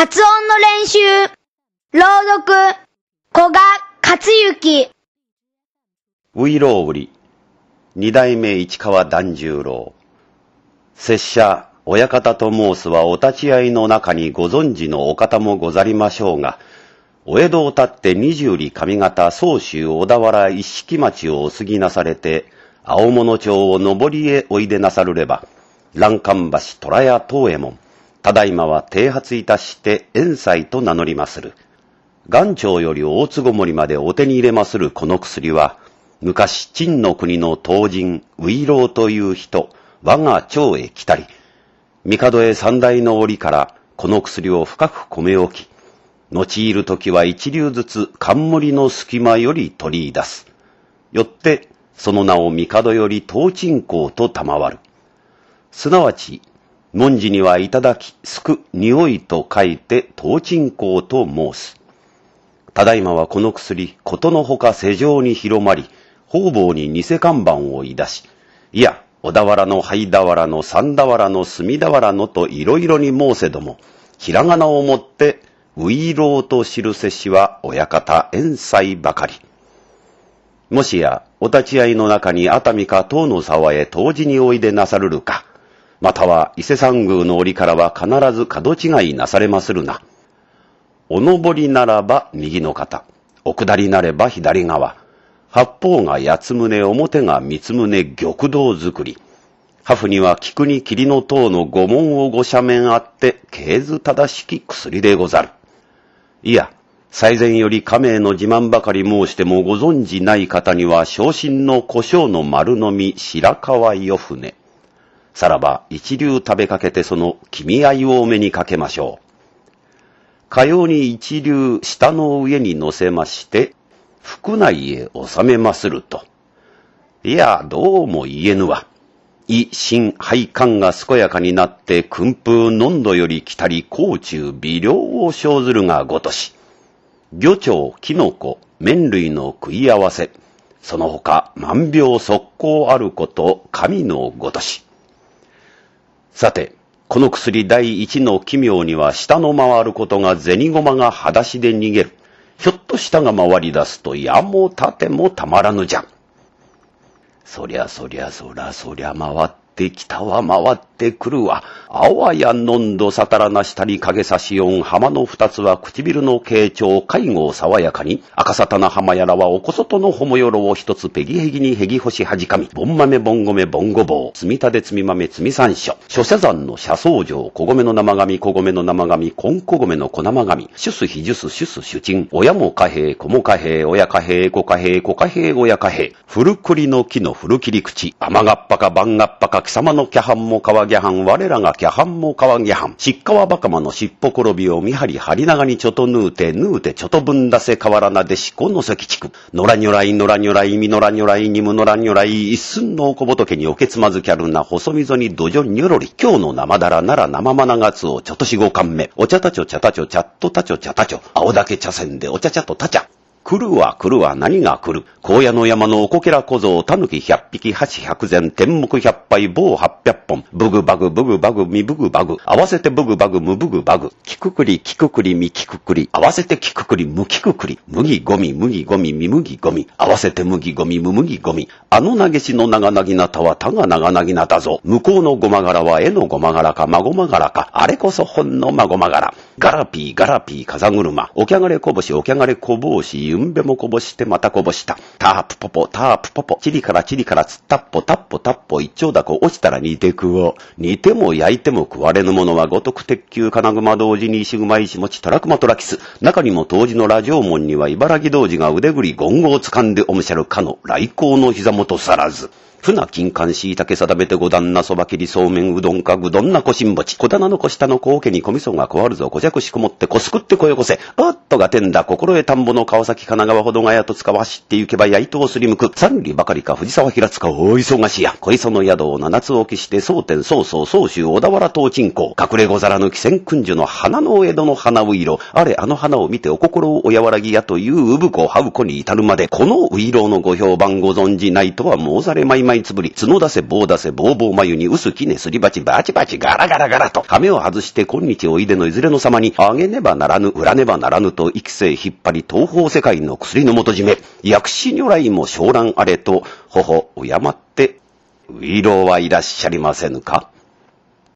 発音の練習。朗読、古賀克行。ウイロウリ、二代目市川團十郎。拙者、親方と申すはお立ち会いの中にご存知のお方もござりましょうが、お江戸を立って二十里上方総州小田原一式町をお過ぎなされて、青物町を上りへおいでなさるれば、欄干橋虎屋東右衛門、ただいまは剃髪いたして遠斎と名乗りまする。元朝より大津ごもりまでお手に入れまするこの薬は、昔、陳の国の東人、ウイローという人、我が町へ来たり、帝へ三代の折からこの薬を深く込め置き、用いるときは一流ずつ冠の隙間より取り出す。よって、その名を帝より東鎮香と賜る。すなわち、文字にはいただき、すく、匂いと書いて東鎮香と申す。ただいまはこの薬、ことのほか世上に広まり、方々に偽看板をいだし、いや、小田原の灰俵の三俵の隅俵のといろいろに申せども、ひらがなをもってウイローと知るせしは親方遠斎ばかり。もしや、お立ち会いの中に熱海か東の沢へ当時においでなさるるか、または伊勢山宮の折からは必ず角違いなされまするな。お登りならば右の肩、お下りなれば左側、八方が八つ胸、表が三つ胸、玉堂作り。ハフには菊に霧の塔の五門をご斜面あって、経図正しき薬でござる。いや、最前より家名の自慢ばかり申してもご存じない方には、昇進の胡椒の丸飲み白川よ船。さらば一流食べかけてその君合いをお目にかけましょう。かように一流下の上に乗せまして、腹内へ収めますると。いや、どうも言えぬわ。胃、心、肺管が健やかになって、訓風、濃度より来たり、甲虫、微量を生ずるがごとし。魚鳥、キノコ、麺類の食い合わせ。その他、万病速攻あること、神のごとし。さて、この薬第一の奇妙には、舌の回ることが銭駒が裸足で逃げる。ひょっと下が回り出すと、矢も盾もたまらぬじゃん。そりゃそりゃそらそりゃ回っててきたわ回ってくるわ。あわやのんどさたらなしたり影差し音浜の二つは唇の傾聴介護を爽やかに。赤さたな浜やらはおこそとのほもよろを一つペギヘギにヘギ干しはじかみ。ボン豆ボン米ボンごぼう。積みたで積み豆積み山椒諸社山の車窓城小米の生紙小米の生紙コンコ米の小生紙シュスヒジュスシュスシュチン親も貨幣子も貨幣親貨幣子貨幣子貨幣親貨幣。古栗の木の古切り口。甘がっぱか番がっぱか貴様のキャハンも川ギャハン我らがキャハンも川ギャハンしっかわばかまの尻尾転びを見張り張り長にちょとぬうてぬうてちょとぶんだせ河原なでしこの関地区。野良如来野良如来み野良如来にむ野良如来一寸のお小仏におけつまずきゃるな細溝に土壌にょろり今日の生だらなら生まながつをちょとしごかんめお茶たちょ茶たちょ茶っとたちょ茶たちょ。青竹茶せんでお茶茶とたちゃ。来るわ来るわ何が来る？荒野の山のおこけら小僧、たぬき百匹、八百膳、天目百杯、棒八百本。ブグバグ、ブグバグ、ミブグバグ。合わせてブグバグ、ムブグバグ。キククリ、キククリ、ミキククリ。合わせてキククリ、ムキククリ。麦ゴミ、麦ゴミ、ミ麦ゴミ。合わせて麦ゴミ、ム麦ゴミ。あの投げしの長なぎなたはたが長なぎなたぞ。向こうのごま柄は絵のごま柄か、まごま柄か。あれこそほんのまごま柄。ガラピー、ガラピー、風車。おきゃがれこぼし、おきゃがれこぼし、ゆんべもこぼしてまたこぼした。タープポポ、タープポポ。チリからチリからつったっぽ、タッポタッポ、一丁だこ落ちたら煮て食おう。煮ても焼いても食われぬものはごとく鉄球金熊同時に石熊石持ちトラクマトラキス。中にも当時のラジオ門には茨城同時が腕ぐりゴンゴを掴んでおむしゃるかの来光の膝元さらず。船金管椎茸定めて五段なそば切りそうめんうどんかぐどんなこしんぼち。小棚の小下の高家に小味噌がこわるぞ。こじゃくしこもってこすくってこよこせ。おっとがてんだ。心得田んぼの川崎神奈川ほどがやとつかは走って行けばやいとをすりむく。三里ばかりか藤沢平塚大忙しや。小磯の宿を七つ置きして蒼天曹操総州小田原東鎮港。隠れござらぬ汽船君樹の花の江戸の花う色。あれあの花を見てお心をお和らぎやという産子はう子に至るまで、このう色のご評判ご存じないとは申されまいま枚つぶり、角出せ棒出せ棒棒眉に薄きねすり鉢バチバチガラガラガラと、亀を外して今日おいでのいずれの様に、あげねばならぬ、売らねばならぬと、育成引っ張り東方世界の薬の元締め、薬師如来も昇乱あれと、頬を敬って、ウイローはいらっしゃりませぬか？